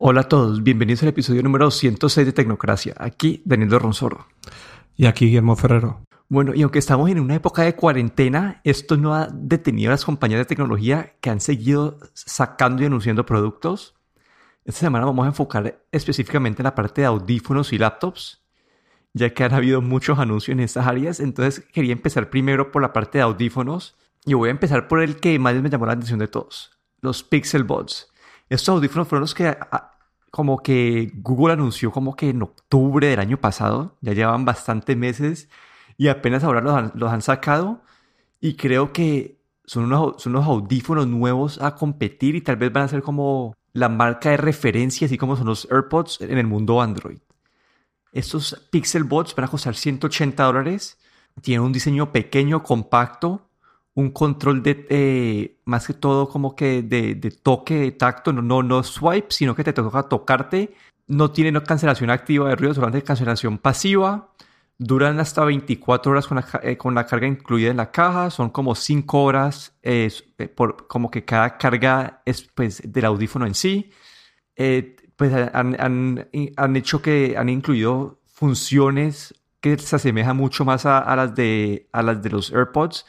Hola a todos, bienvenidos al episodio número 106 de Tecnocracia. Aquí Daniel Ronsoro. Y aquí Guillermo Ferrero. Bueno, y aunque estamos en una época de cuarentena, esto no ha detenido a las compañías de tecnología que han seguido sacando y anunciando productos. Esta semana vamos a enfocar específicamente en la parte de audífonos y laptops, ya que han habido muchos anuncios en estas áreas. Entonces quería empezar primero por la parte de audífonos y voy a empezar por el que más me llamó la atención de todos, los Pixel Buds. Estos audífonos fueron los que como que Google anunció como que en octubre del año pasado, ya llevan bastantes meses y apenas ahora los han, sacado y creo que son unos, son unos audífonos nuevos a competir y tal vez van a ser como la marca de referencia, así como son los AirPods en el mundo Android. Estos Pixel Buds van a costar 180 dólares, tienen un diseño pequeño, compacto, un control de, eh, más que todo como que de, de, toque, de tacto, no, no, no swipe, sino que te toca tocarte. No tiene cancelación activa de ruido, solamente cancelación pasiva. Duran hasta 24 horas con la, eh, con la carga incluida en la caja. Son como 5 horas, eh, por, como que cada carga es pues, del audífono en sí. pues han, han, han, hecho que han incluido funciones que se asemejan mucho más a, a, las, de, a las de los AirPods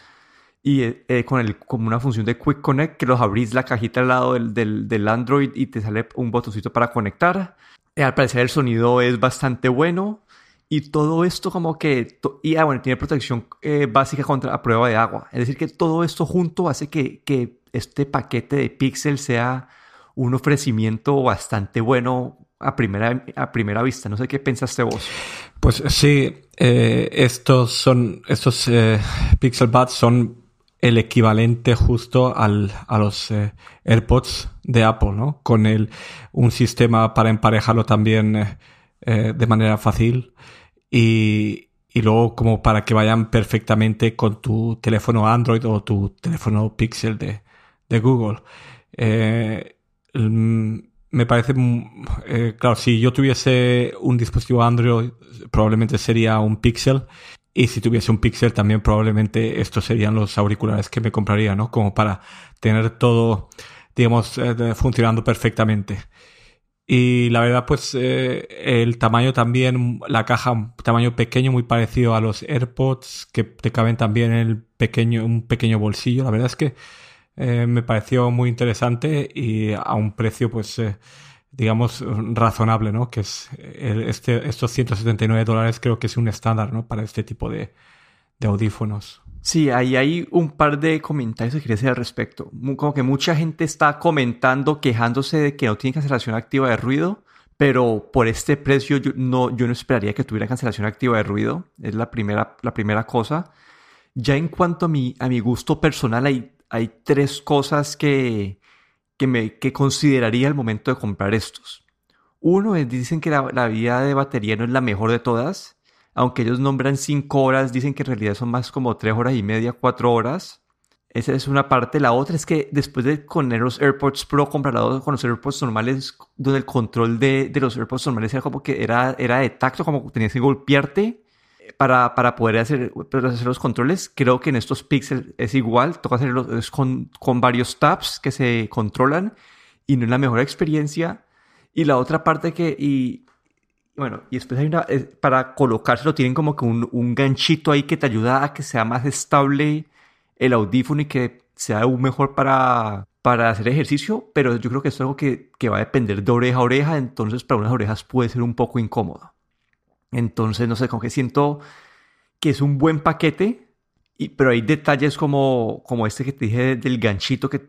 y eh, con el, como una función de Quick Connect que los abrís la cajita al lado del, del, del Android y te sale un botoncito para conectar. Eh, al parecer el sonido es bastante bueno y todo esto como que... Y ah, bueno, tiene protección eh, básica contra la prueba de agua. Es decir, que todo esto junto hace que, que este paquete de Pixel sea un ofrecimiento bastante bueno a primera, a primera vista. No sé qué pensaste vos. Pues sí, eh, estos son, estos eh, Pixel Buds son el equivalente justo al, a los eh, AirPods de Apple, ¿no? Con el, un sistema para emparejarlo también eh, eh, de manera fácil y, y luego como para que vayan perfectamente con tu teléfono Android o tu teléfono Pixel de, de Google. me parece, claro, si yo tuviese un dispositivo Android, probablemente sería un Pixel y si tuviese un Pixel también probablemente estos serían los auriculares que me compraría, ¿no? Como para tener todo, digamos, eh, funcionando perfectamente. Y la verdad, pues eh, el tamaño también, la caja, un tamaño pequeño, muy parecido a los AirPods, que te caben también en el pequeño, un pequeño bolsillo. La verdad es que eh, me pareció muy interesante y a un precio, pues digamos, razonable, ¿no? Que es este, estos 179 dólares creo que es un estándar, ¿no? Para este tipo de, de audífonos. Sí, ahí hay un par de comentarios que quería hacer al respecto. Como que mucha gente está comentando, quejándose de que no tiene cancelación activa de ruido, pero por este precio yo no, yo no esperaría que tuviera cancelación activa de ruido. Es la primera, la primera cosa. Ya en cuanto a mi, a mi gusto personal, hay, hay tres cosas que, que, me, que consideraría al momento de comprar estos. Uno es, dicen que la, vida de batería no es la mejor de todas, aunque ellos nombran 5 horas, dicen que en realidad son más como 3 horas y media, 4 horas. Esa es una parte. La otra es que después de con los AirPods Pro comparado con los AirPods normales, donde el control de, de los AirPods normales era como que era, era de tacto, como tenías que golpearte para, para poder hacer, hacer, los controles. Creo que en estos Pixel es igual, toca hacerlos con, con varios tabs que se controlan y no es la mejor experiencia. Y la otra parte que, y bueno, y después hay una, para colocárselo tienen como que un, un ganchito ahí que te ayuda a que sea más estable el audífono y que sea aún mejor para, para hacer ejercicio, pero yo creo que es algo que, que va a depender de oreja a oreja, entonces para unas orejas puede ser un poco incómodo. Entonces, no sé, como que siento que es un buen paquete, y, pero hay detalles como, como este que te dije del ganchito que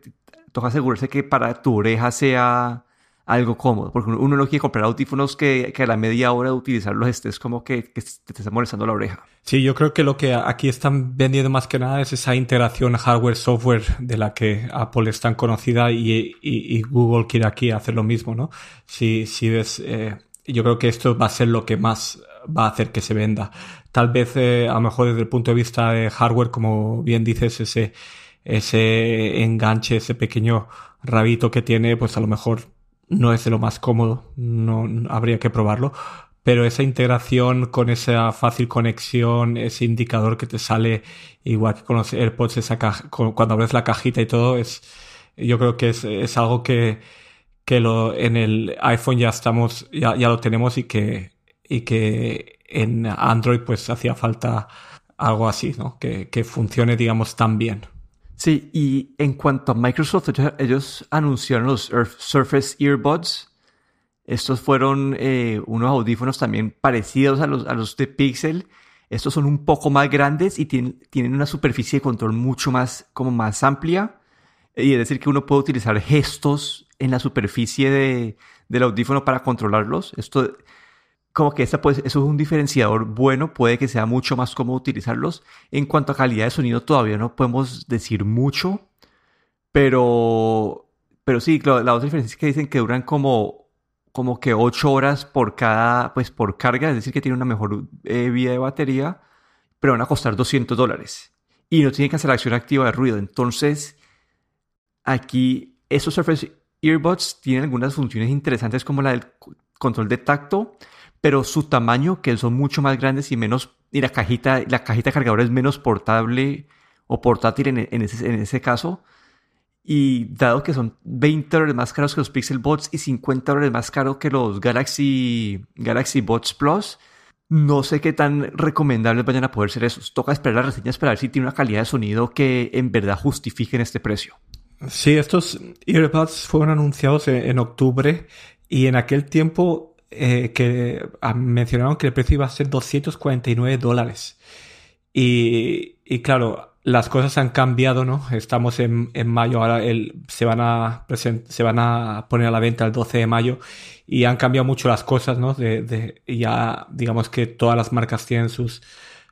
toca asegurarse que para tu oreja sea algo cómodo, porque uno no quiere comprar audífonos que, que a la media hora de utilizarlos estés como que, que, te está molestando la oreja. Sí, yo creo que lo que aquí están vendiendo más que nada es esa integración hardware-software de la que Apple es tan conocida y, y, y, Google quiere aquí hacer lo mismo, ¿no? Si, si ves, eh, yo creo que esto va a ser lo que más va a hacer que se venda. Tal vez, eh, a lo mejor desde el punto de vista de hardware, como bien dices, ese, ese enganche, ese pequeño rabito que tiene, pues a lo mejor no es de lo más cómodo, no habría que probarlo, pero esa integración con esa fácil conexión, ese indicador que te sale igual que con los AirPods, esa cuando abres la cajita y todo, es, yo creo que es, es algo que, que lo, en el iPhone ya estamos, ya, ya lo tenemos y que, y que en Android pues hacía falta algo así, ¿no? Que, que funcione, digamos, tan bien. Sí, y en cuanto a Microsoft, ellos anunciaron los Surface Earbuds. Estos fueron eh, unos audífonos también parecidos a los, a los de Pixel. Estos son un poco más grandes y tienen, tienen una superficie de control mucho más, como más amplia. Y es decir, que uno puede utilizar gestos en la superficie de, del audífono para controlarlos. Esto como que esta, pues, eso es un diferenciador bueno, puede que sea mucho más cómodo utilizarlos. En cuanto a calidad de sonido, todavía no podemos decir mucho, pero, pero sí, la, otra diferencia es que dicen que duran como, como que 8 horas por cada, pues por carga, es decir, que tiene una mejor eh, vida de batería, pero van a costar 200 dólares. Y no tiene cancelación activa de ruido. Entonces, aquí, esos Surface Earbuds tienen algunas funciones interesantes como la del control de tacto, pero su tamaño, que son mucho más grandes y menos, y la cajita, la cajita cargadora es menos portable o portátil en, ese, en ese caso. Y dado que son 20 dólares más caros que los Pixel Bots y 50 dólares más caros que los Galaxy, Galaxy Bots Plus, no sé qué tan recomendables vayan a poder ser esos. Toca esperar las reseñas para ver si tiene una calidad de sonido que en verdad justifiquen este precio. Sí, estos earbuds fueron anunciados en octubre y en aquel tiempo eh, que ah, mencionaron que el precio iba a ser 249 dólares. Y, y claro, las cosas han cambiado, ¿no? Estamos en, en mayo, ahora el, se, van a se van a poner a la venta el 12 de mayo y han cambiado mucho las cosas, ¿no? Ya, digamos que todas las marcas tienen sus,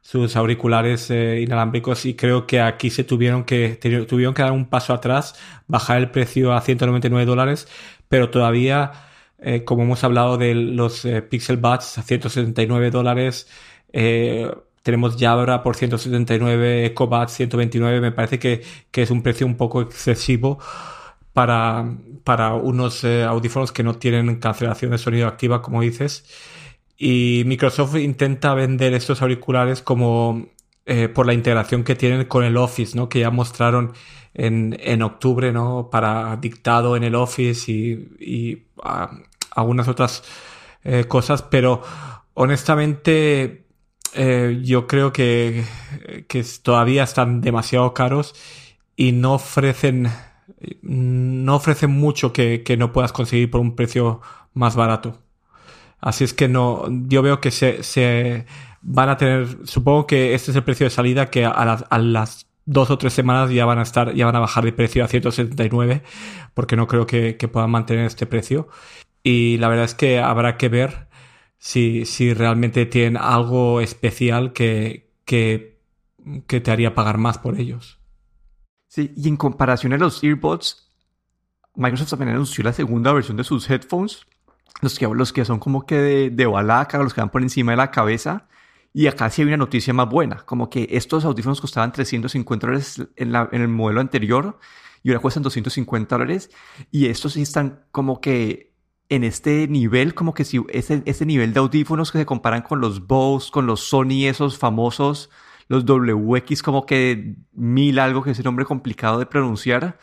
sus auriculares eh, inalámbricos y creo que aquí se tuvieron que, tuvieron que dar un paso atrás, bajar el precio a 199 dólares, pero todavía eh, como hemos hablado de los eh, Pixel Buds a 179 dólares, eh, tenemos Jabra por 179, EcoBuds 129, me parece que, que, es un precio un poco excesivo para, para unos audífonos que no tienen cancelación de sonido activa, como dices. Y Microsoft intenta vender estos auriculares como por la integración que tienen con el Office, ¿no? Que ya mostraron en, en octubre, ¿no? Para dictado en el Office y, y ah, algunas otras eh, cosas, pero honestamente eh, yo creo que, que, todavía están demasiado caros y no ofrecen no ofrecen mucho que, que, no puedas conseguir por un precio más barato. Así es que no, yo veo que se, se van a tener, supongo que este es el precio de salida que a las, a las dos o tres semanas ya van a estar, ya van a bajar de precio a 179, porque no creo que, que puedan mantener este precio. Y la verdad es que habrá que ver si, si realmente tienen algo especial que, que, que te haría pagar más por ellos. Sí, y en comparación a los earbuds, Microsoft también anunció la segunda versión de sus headphones, los que, los que son como que de, de balaca, los que van por encima de la cabeza. Y acá sí hay una noticia más buena, como que estos audífonos costaban 350 dólares en, la, en el modelo anterior y ahora cuestan 250 dólares. Y estos sí están como que en este nivel, como que si ese, ese nivel de audífonos que se comparan con los Bose, con los Sony, esos famosos, los WX, como que mil algo, que es un nombre complicado de pronunciar.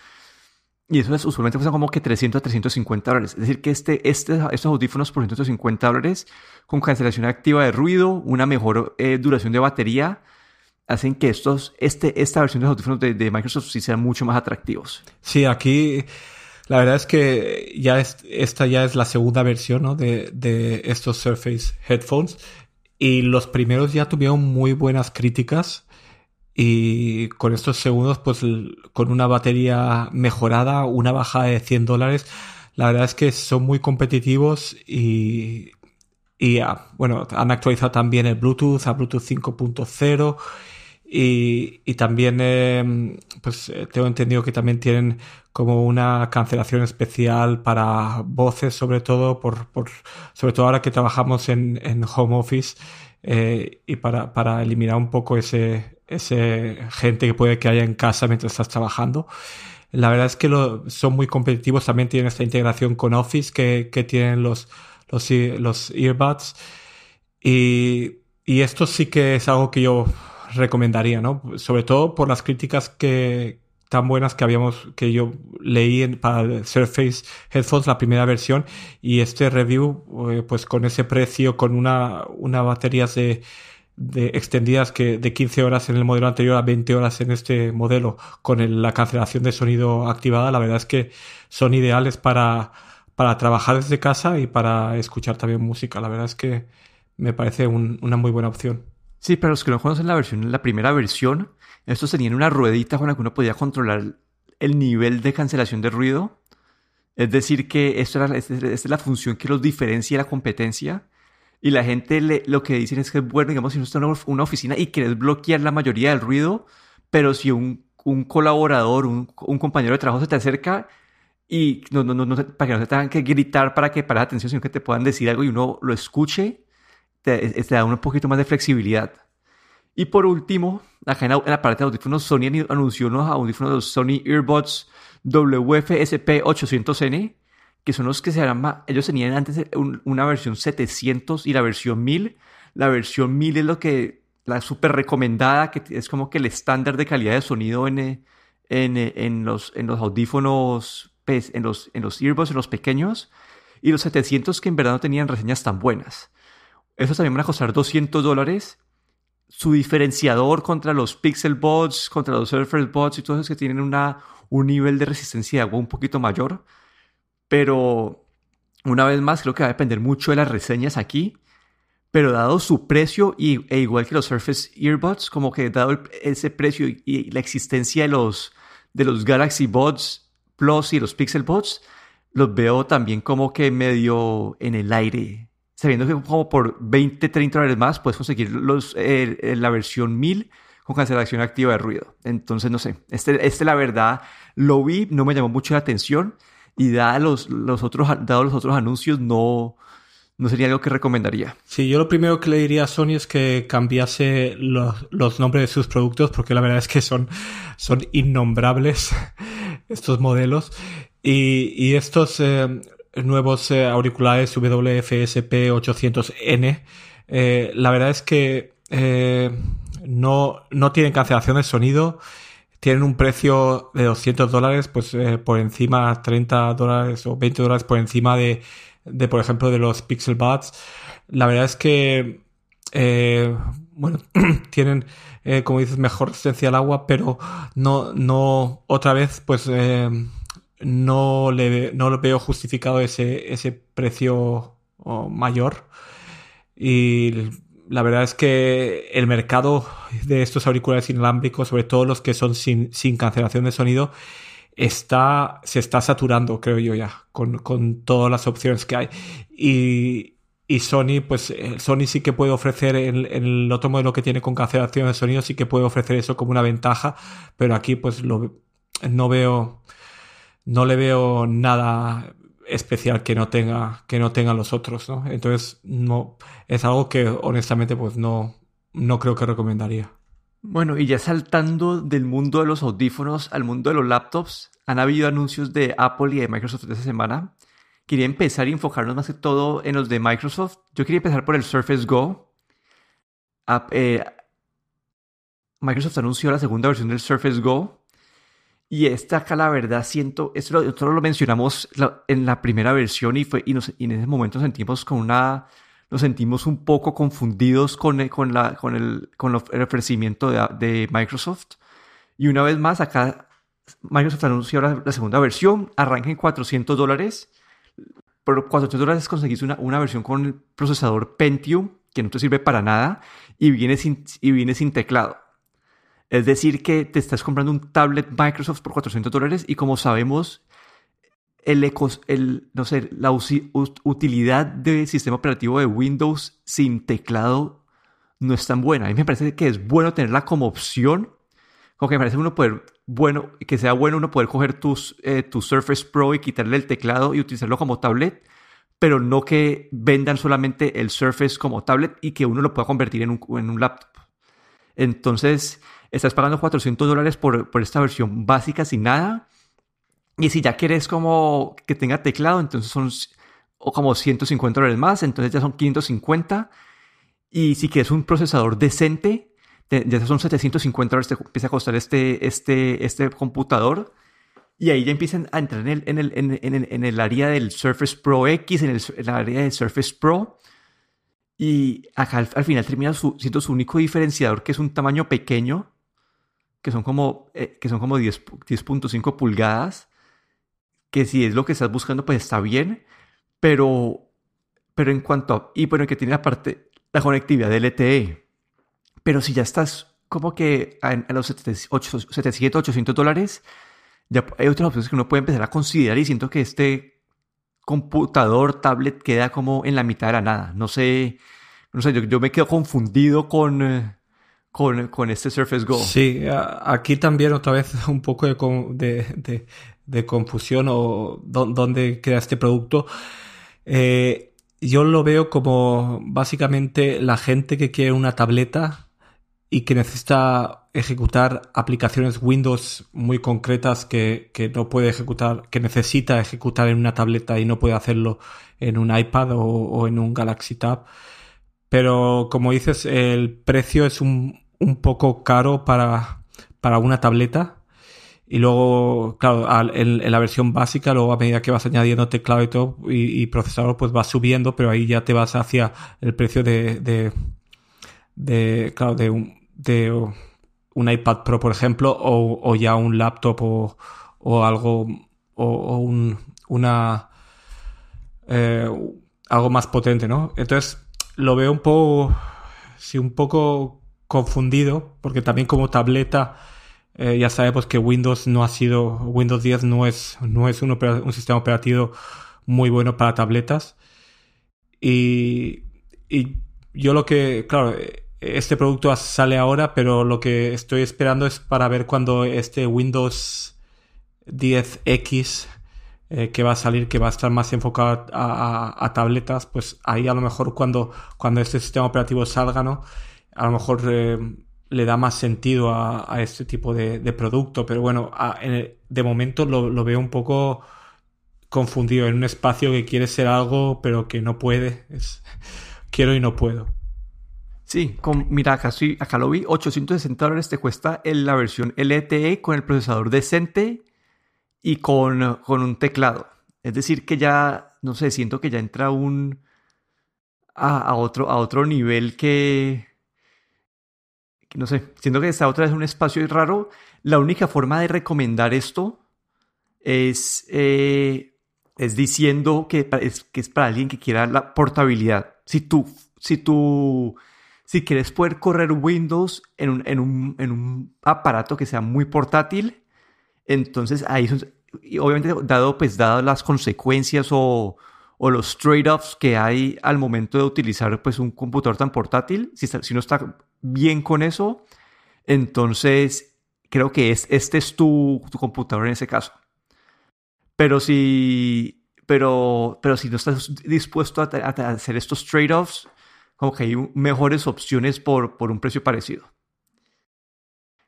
Y eso es, usualmente cuesta como que 300 a 350 dólares. Es decir, que este, este, estos audífonos por 150 dólares, con cancelación activa de ruido, una mejor eh, duración de batería, hacen que estos, este, esta versión de los audífonos de, de Microsoft sí sean mucho más atractivos. Sí, aquí la verdad es que ya esta ya es la segunda versión ¿no? de, estos Surface Headphones. Y los primeros ya tuvieron muy buenas críticas. Y con estos segundos pues con una batería mejorada, una bajada de 100 dólares, la verdad es que son muy competitivos y, y bueno, han actualizado también el Bluetooth a Bluetooth 5.0 y, y, también eh, pues eh, tengo entendido que también tienen como una cancelación especial para voces, sobre todo, por, por sobre todo ahora que trabajamos en, en home office eh, y para, para, eliminar un poco ese, ese gente que puede que haya en casa mientras estás trabajando. La verdad es que lo, son muy competitivos, también tienen esta integración con Office que, que tienen los, los, los earbuds. Y, y esto sí que es algo que yo recomendaría, ¿no? Sobre todo por las críticas que, tan buenas que habíamos que yo leí en, para Surface Headphones la primera versión y este review eh, pues con ese precio con una una baterías de, de extendidas que de 15 horas en el modelo anterior a 20 horas en este modelo con la cancelación de sonido activada la verdad es que son ideales para para trabajar desde casa y para escuchar también música la verdad es que me parece una muy buena opción Sí, para los que no conocen la versión, la primera versión, estos tenían una ruedita con la que uno podía controlar el nivel de cancelación de ruido. Es decir, que esta es la función que los diferencia de la competencia. Y la gente lo que dicen es que bueno, digamos, si uno está en una oficina y quieres bloquear la mayoría del ruido, pero si un, colaborador, un, compañero de trabajo se te acerca y no, no, no, para que no se tengan que gritar para que para atención, sino que te puedan decir algo y uno lo escuche, te, da un poquito más de flexibilidad. Y por último, acá en la, parte de audífonos, Sony anunció unos audífonos Sony Earbuds WFSP800N, que son los que se llama, ellos tenían antes una versión 700 y la versión 1000. La versión 1000 es lo que, la súper recomendada, que es como que el estándar de calidad de sonido en, en, en, los, en los audífonos, en los, en los earbuds, en los pequeños, y los 700 que en verdad no tenían reseñas tan buenas. Esos también van a costar 200 dólares. Su diferenciador contra los Pixel Bots, contra los Surface Bots y todos esos que tienen una, un nivel de resistencia de agua un poquito mayor. Pero una vez más, creo que va a depender mucho de las reseñas aquí. Pero dado su precio, y, e igual que los Surface Earbuds, como que dado ese precio y, la existencia de los, de los Galaxy Buds Plus y los Pixel Buds, los veo también como que medio en el aire sabiendo que como por 20, 30 dólares más puedes conseguir los, la versión 1000 con cancelación activa de ruido. Entonces, no sé, este, este la verdad lo vi, no me llamó mucho la atención y dado los, los, otros, dado los otros anuncios no, no sería algo que recomendaría. Sí, yo lo primero que le diría a Sony es que cambiase los, los nombres de sus productos porque la verdad es que son, son innombrables estos modelos. Y, y estos, eh, nuevos eh, auriculares WFSP 800N. Eh, la verdad es que eh, no, no tienen cancelación de sonido. Tienen un precio de 200 dólares, pues por encima, 30 dólares o 20 dólares por encima de, de por ejemplo, de los Pixel Buds. La verdad es que, bueno, tienen, como dices, mejor resistencia al agua, pero no, no, otra vez, pues no le no lo veo justificado ese, ese precio mayor. Y la verdad es que el mercado de estos auriculares inalámbricos, sobre todo los que son sin, sin cancelación de sonido, está, se está saturando, creo yo ya, con, con todas las opciones que hay. Y, y Sony, pues eh, Sony sí que puede ofrecer en, el otro modelo que tiene con cancelación de sonido, sí que puede ofrecer eso como una ventaja, pero aquí pues lo, no veo no le veo nada especial que no tenga que no tengan los otros, ¿no? Entonces no es algo que honestamente pues no no creo que recomendaría. Bueno, y ya saltando del mundo de los audífonos al mundo de los laptops, han habido anuncios de Apple y de Microsoft esta semana. Quería empezar y enfocarnos más que todo en los de Microsoft. Yo quería empezar por el Surface Go. Eh, Microsoft anunció la segunda versión del Surface Go y esta acá, la verdad, siento, esto nosotros lo mencionamos en la primera versión y, fue, y, en ese momento sentimos con una, nos sentimos un poco confundidos con, con, la, con, el, con el ofrecimiento de, Microsoft. Y una vez más, acá Microsoft anunció la, la segunda versión, arranca en 400 dólares. Por 400 dólares conseguís una, una versión con el procesador Pentium, que no te sirve para nada, y viene sin, y viene sin teclado. Es decir, que te estás comprando un tablet Microsoft por 400 dólares y como sabemos, el, el, no sé, la utilidad del sistema operativo de Windows sin teclado no es tan buena. A mí me parece que es bueno tenerla como opción. Como que me parece uno poder, bueno, que sea bueno uno poder coger tus, eh, tu Surface Pro y quitarle el teclado y utilizarlo como tablet, pero no que vendan solamente el Surface como tablet y que uno lo pueda convertir en un, en un laptop. Entonces, estás pagando 400 dólares por, esta versión básica sin nada. Y si ya quieres como que tenga teclado, entonces son o como 150 dólares más, entonces ya son 550. Y si quieres un procesador decente, ya son 750 dólares, te empieza a costar este, este, este computador. Y ahí ya empiezan a entrar en el, en el, en el, en el área del Surface Pro X, en el, área del Surface Pro. Y acá al, final termina siendo su único diferenciador, que es un tamaño pequeño, que son como, eh, que son como 10.5 pulgadas, que si es lo que estás buscando, pues está bien, pero, pero en cuanto a, y bueno, que tiene aparte la conectividad de LTE, pero si ya estás como que a, los 700, 800 dólares, ya hay otras opciones que uno puede empezar a considerar y siento que este computador, tablet queda como en la mitad de la nada. No sé, no sé, yo, yo me quedo confundido con, eh, con, este Surface Go. Sí, aquí también otra vez un poco de, de, confusión o dónde queda este producto. Eh, yo lo veo como básicamente la gente que quiere una tableta y que necesita ejecutar aplicaciones Windows muy concretas que, no puede ejecutar, que necesita ejecutar en una tableta y no puede hacerlo en un iPad o en un Galaxy Tab. Pero como dices, el precio es un, un poco caro para, para una tableta. Y luego, claro, en, la versión básica, luego a medida que vas añadiendo teclado y todo y, procesador, pues va subiendo, pero ahí ya te vas hacia el precio de, de, claro, de un, de un iPad Pro, por ejemplo, o, ya un laptop o, o algo, o, un, una, eh, algo más potente, ¿no? Entonces, lo veo un poco, sí, un poco confundido, porque también como tableta eh, ya sabemos que Windows no ha sido, Windows 10 no es, no es un, sistema operativo muy bueno para tabletas. Y, y, yo lo que, claro, este producto sale ahora, pero lo que estoy esperando es para ver cuando este Windows 10X eh, que va a salir, que va a estar más enfocado a, a, tabletas, pues ahí a lo mejor cuando, cuando este sistema operativo salga, ¿no? A lo mejor eh, le da más sentido a, este tipo de, producto, pero bueno, de momento lo, veo un poco confundido en un espacio que quiere ser algo, pero que no puede. Quiero y no puedo. Sí, mira, acá, acá lo vi, 860 dólares te cuesta en la versión LTE con el procesador decente y con, con un teclado. Es decir, que ya, no sé, siento que ya entra un... a, otro, a otro nivel que, no sé, siento que esta otra es un espacio raro. La única forma de recomendar esto es, eh, es diciendo que es, que es para alguien que quiera la portabilidad. Si tú, si tú, si quieres poder correr Windows en un, en un, en un aparato que sea muy portátil, entonces ahí obviamente dado, pues, las consecuencias o, o los trade-offs que hay al momento de utilizar pues, un computador tan portátil, si, si no está bien con eso, entonces creo que es, este es tu, tu computador en ese caso. Pero si, pero, pero si no estás dispuesto a, hacer estos trade-offs, como que hay mejores opciones por, por un precio parecido.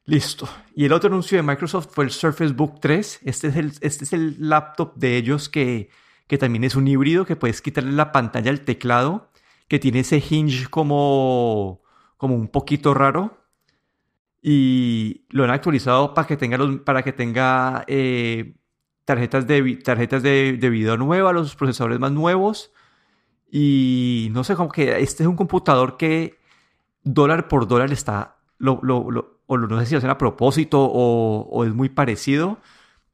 Listo. Y el otro anuncio de Microsoft fue el Surface Book 3. Este es el, este es el laptop de ellos que, que también es un híbrido, que puedes quitarle la pantalla al teclado, que tiene ese hinge como, como un poquito raro. Y lo han actualizado para que tenga, para que tenga eh, tarjetas, de, tarjetas de, video nuevas, los procesadores más nuevos. Y no sé, como que este es un computador que dólar por dólar está, lo, o no sé si lo hacen a propósito o, o, es muy parecido,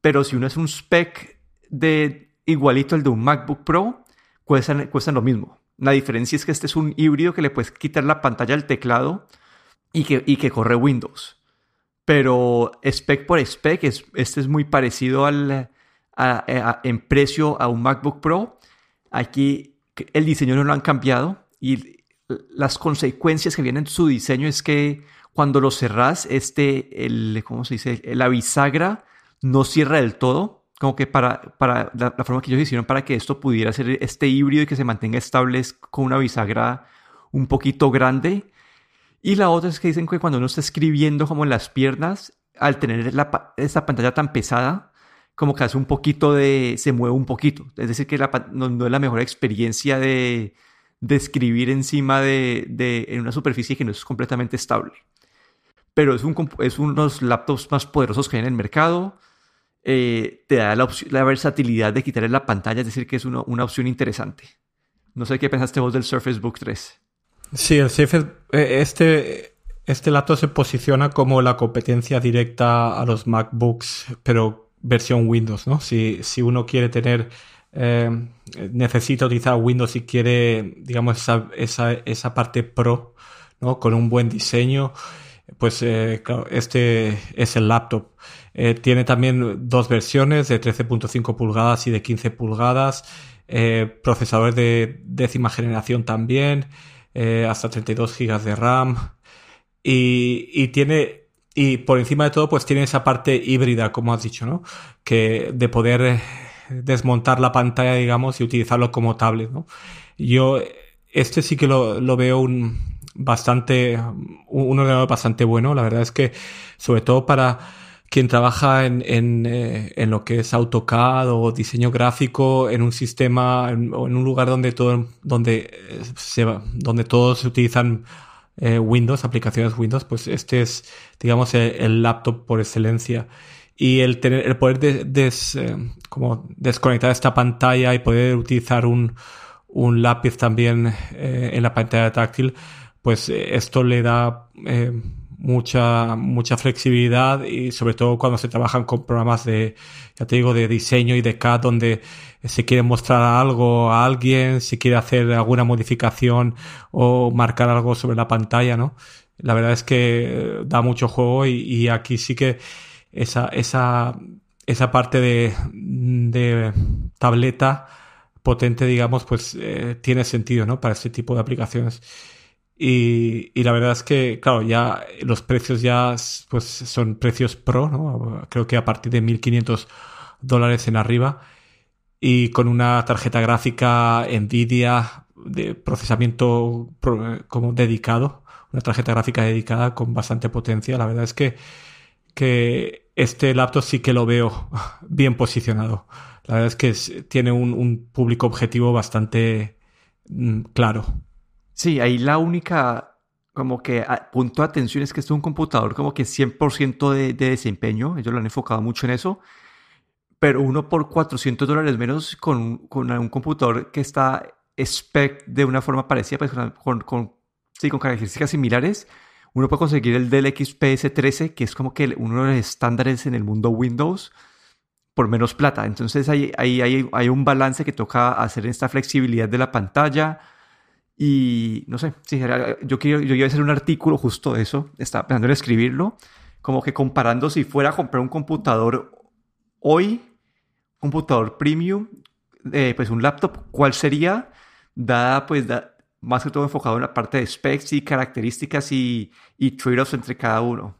pero si uno es un spec de igualito al de un MacBook Pro, cuestan, cuestan lo mismo. La diferencia es que este es un híbrido que le puedes quitar la pantalla al teclado y que, y que corre Windows. Pero spec por spec, es, este es muy parecido al, en precio a un MacBook Pro. Aquí el diseño no lo han cambiado y las consecuencias que vienen en su diseño es que cuando lo cerrás, este, el, ¿cómo se dice? La bisagra no cierra del todo como que para, para la, forma que ellos hicieron para que esto pudiera ser este híbrido y que se mantenga estable es con una bisagra un poquito grande. Y la otra es que dicen que cuando uno está escribiendo como en las piernas, al tener la, esta pantalla tan pesada, como que hace un poquito de, se mueve un poquito. Es decir, que no, es la mejor experiencia de, de escribir encima de, de, en una superficie que no es completamente estable. pero es, un, es uno de los laptops más poderosos que hay en el mercado. Eh, te da la, versatilidad de quitarle la pantalla, es decir, que es una opción interesante. No sé qué pensaste vos del Surface Book 3. Sí, el Surface, eh, este, este laptop se posiciona como la competencia directa a los MacBooks, pero versión Windows, ¿no? Si, si uno quiere tener, eh, necesita utilizar Windows y quiere, digamos, esa, esa, esa parte pro, ¿no? Con un buen diseño, pues eh, este es el laptop. Eh, tiene también dos versiones de 13.5 pulgadas y de 15 pulgadas, eh, procesadores de décima generación también, eh, hasta 32 GB de RAM y, y, tiene y por encima de todo pues tiene esa parte híbrida como has dicho, ¿no? Que de poder desmontar la pantalla digamos y utilizarlo como tablet, ¿no? Yo este sí que lo, lo veo un bastante, un ordenador bastante bueno. La verdad es que, sobre todo para quien trabaja en, en, eh, en lo que es AutoCAD o diseño gráfico en un sistema o en un lugar donde todo, donde eh, se donde todos utilizan eh, Windows, aplicaciones Windows, pues este es, digamos, el, laptop por excelencia. Y el tener, el poder des, como desconectar esta pantalla y poder utilizar un, un lápiz también en la pantalla táctil, pues esto le da mucha, mucha flexibilidad y sobre todo cuando se trabajan con programas de, ya te digo, de diseño y de CAD donde se quiere mostrar algo a alguien, se quiere hacer alguna modificación o marcar algo sobre la pantalla, ¿no? La verdad es que da mucho juego y, aquí sí que esa, esa, esa parte de, de tableta potente, digamos, pues eh, tiene sentido, ¿no? Para este tipo de aplicaciones. Y, la verdad es que, claro, ya los precios ya pues, son precios pro, ¿no? Creo que a partir de 1.500 dólares en arriba. Y con una tarjeta gráfica NVIDIA de procesamiento como dedicado, una tarjeta gráfica dedicada con bastante potencia. La verdad es que, que este laptop sí que lo veo bien posicionado. La verdad es que tiene un, un público objetivo bastante mm, claro. Sí, ahí la única como que ah, punto de atención es que es un computador como que 100% de, de desempeño, ellos lo han enfocado mucho en eso, pero uno por 400 dólares menos con, con un computador que está spec de una forma parecida, pues con, con, sí, con características similares, uno puede conseguir el Dell XPS 13, que es como que uno de los estándares en el mundo Windows, por menos plata. Entonces ahí, ahí, hay, hay un balance que toca hacer esta flexibilidad de la pantalla, y no sé, yo, quiero, yo iba a hacer un artículo justo de eso, estaba pensando en escribirlo, como que comparando si fuera a comprar un computador hoy, computador premium, eh, pues un laptop, ¿cuál sería? Dada, pues, más que todo enfocado en la parte de specs y características y, y trade-offs entre cada uno.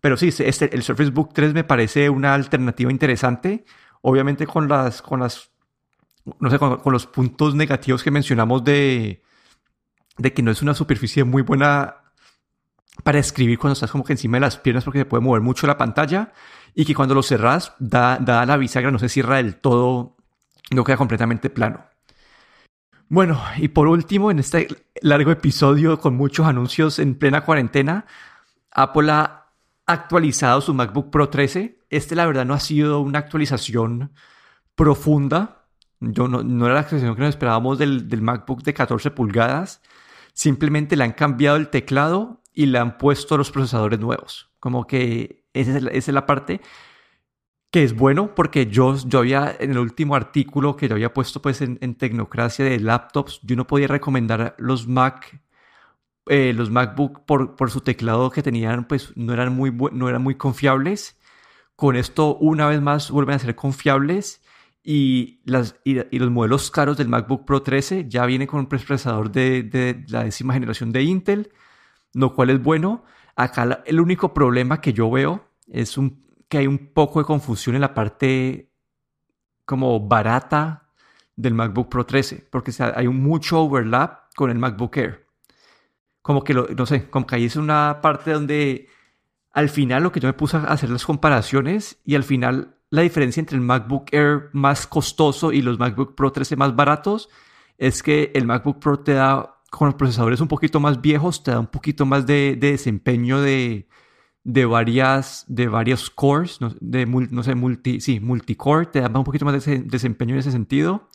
Pero sí, este, el Surface Book 3 me parece una alternativa interesante, obviamente con las, con las, no sé, con los puntos negativos que mencionamos de, de que no es una superficie muy buena para escribir cuando estás como que encima de las piernas porque se puede mover mucho la pantalla y que cuando lo cerras, da, da la bisagra, no se cierra del todo, no queda completamente plano. Bueno, y por último, en este largo episodio con muchos anuncios en plena cuarentena, Apple ha actualizado su MacBook Pro 13. Este, la verdad, no ha sido una actualización profunda. Yo no, no era la actualización que nos esperábamos del, del MacBook de 14 pulgadas. Simplemente le han cambiado el teclado y le han puesto los procesadores nuevos. Como que esa es la, parte que es bueno porque yo, yo había, en el último artículo que yo había puesto pues en, Tecnocracia de laptops, yo no podía recomendar los Mac, eh, los MacBook por, por su teclado que tenían pues no eran muy, no eran muy confiables. Con esto una vez más vuelven a ser confiables y, los modelos caros del MacBook Pro 13 ya vienen con un procesador de, de, la décima generación de Intel, lo cual es bueno. Acá el único problema que yo veo es un, que hay un poco de confusión en la parte como barata del MacBook Pro 13, porque hay mucho overlap con el MacBook Air. Como que, lo, no sé, como que ahí es una parte donde al final lo que yo me puse a hacer las comparaciones y al final la diferencia entre el MacBook Air más costoso y los MacBook Pro 13 más baratos es que el MacBook Pro te da, con los procesadores un poquito más viejos, te da un poquito más de, desempeño de, de varias, de varios cores, no, de, no sé, multi, sí, multicore, te da un poquito más de desempeño en ese sentido,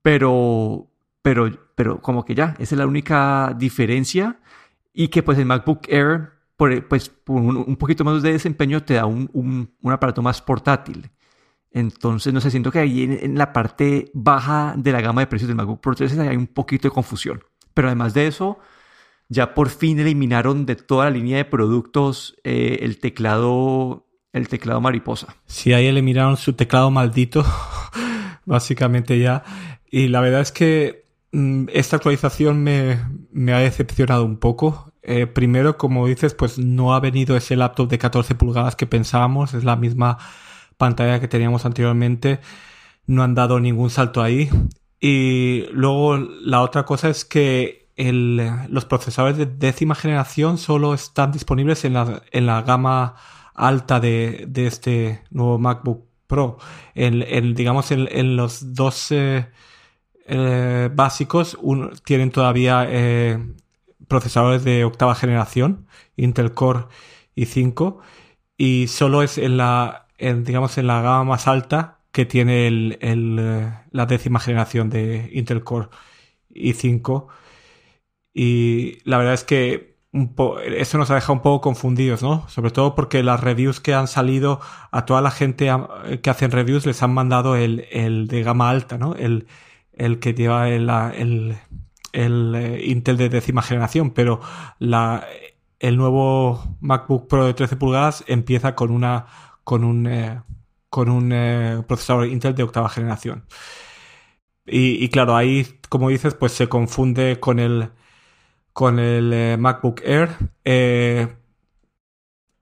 pero, pero, pero como que ya, esa es la única diferencia. Y que pues el MacBook Air, por, pues por un, poquito más de desempeño te da un, un, aparato más portátil. Entonces, no sé, siento que ahí en, la parte baja de la gama de precios del MacBook Pro 3 hay un poquito de confusión. Pero además de eso, ya por fin eliminaron de toda la línea de productos eh, el teclado el teclado mariposa. Sí, ahí eliminaron su teclado maldito, básicamente ya. Y la verdad es que mm, esta actualización me, me, ha decepcionado un poco. Eh, primero, como dices, pues no ha venido ese laptop de 14 pulgadas que pensábamos, es la misma pantalla que teníamos anteriormente. No han dado ningún salto ahí. Y luego la otra cosa es que los procesadores de décima generación solo están disponibles en la, en la gama alta de, este nuevo MacBook Pro. En, digamos, en, los dos eh, básicos tienen todavía eh, procesadores de octava generación, Intel Core i5, y solo es en la, digamos, en la gama más alta que tiene el, la décima generación de Intel Core i5 y la verdad es que eso nos ha dejado un poco confundidos, ¿no? Sobre todo porque las reviews que han salido a toda la gente que hacen reviews les han mandado el, el de gama alta, ¿no? El, el que lleva el, el, el, eh, Intel de décima generación, pero la, el nuevo MacBook Pro de 13 pulgadas empieza con una con un eh, con un eh, procesador Intel de octava generación. Y, claro, ahí, como dices, pues se confunde con el con el MacBook Air.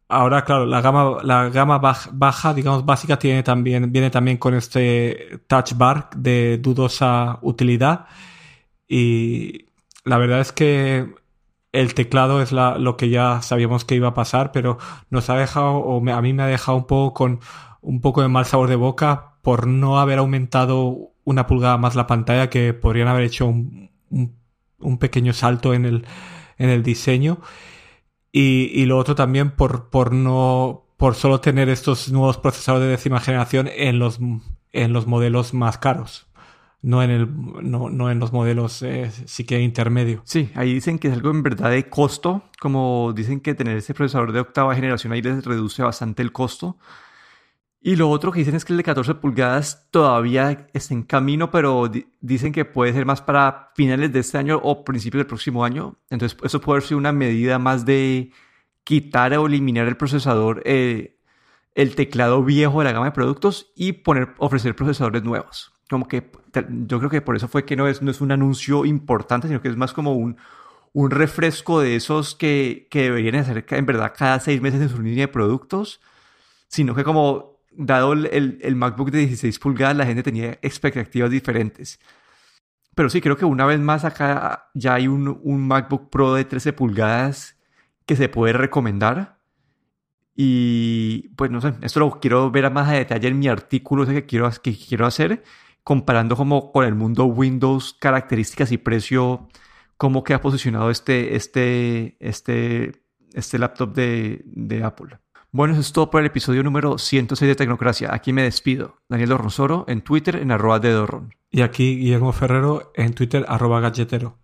Ahora, claro, la gama, la gama baja, digamos, básica, tiene también, viene también con este Touch Bar de dudosa utilidad. Y la verdad es que el teclado es lo que ya sabíamos que iba a pasar, pero nos ha dejado, o a mí me ha dejado un poco con un poco de mal sabor de boca por no haber aumentado una pulgada más la pantalla, que podrían haber hecho un un pequeño salto en el, en el diseño. Y, y, lo otro también por, por no por solo tener estos nuevos procesadores de décima generación en los, en los modelos más caros. No en, el, no, no en los modelos eh, sí que intermedio. Sí, ahí dicen que es algo en verdad de costo, como dicen que tener ese procesador de octava generación ahí les reduce bastante el costo. Y lo otro que dicen es que el de 14 pulgadas todavía está en camino, pero dicen que puede ser más para finales de este año o principios del próximo año. Entonces, eso puede ser una medida más de quitar o eliminar el procesador, eh, el teclado viejo de la gama de productos y poner, ofrecer procesadores nuevos. Como que yo creo que por eso fue que no es, no es un anuncio importante, sino que es más como un, un refresco de esos que, que deberían hacer en verdad cada seis meses en su línea de productos, sino que como dado el, el, MacBook de 16 pulgadas, la gente tenía expectativas diferentes. Pero sí, creo que una vez más acá ya hay un, un, MacBook Pro de 13 pulgadas que se puede recomendar. Y pues no sé, esto lo quiero ver más a detalle en mi artículo que quiero, que quiero hacer, comparando como con el mundo Windows, características y precio, cómo queda posicionado este, este, este, este laptop de, Apple. Bueno, eso es todo por el episodio número 106 de Tecnocracia. Aquí me despido. Daniel Dorronsoro en Twitter en arroba de Dorron. Y aquí Guillermo Ferrero en Twitter arroba galletero.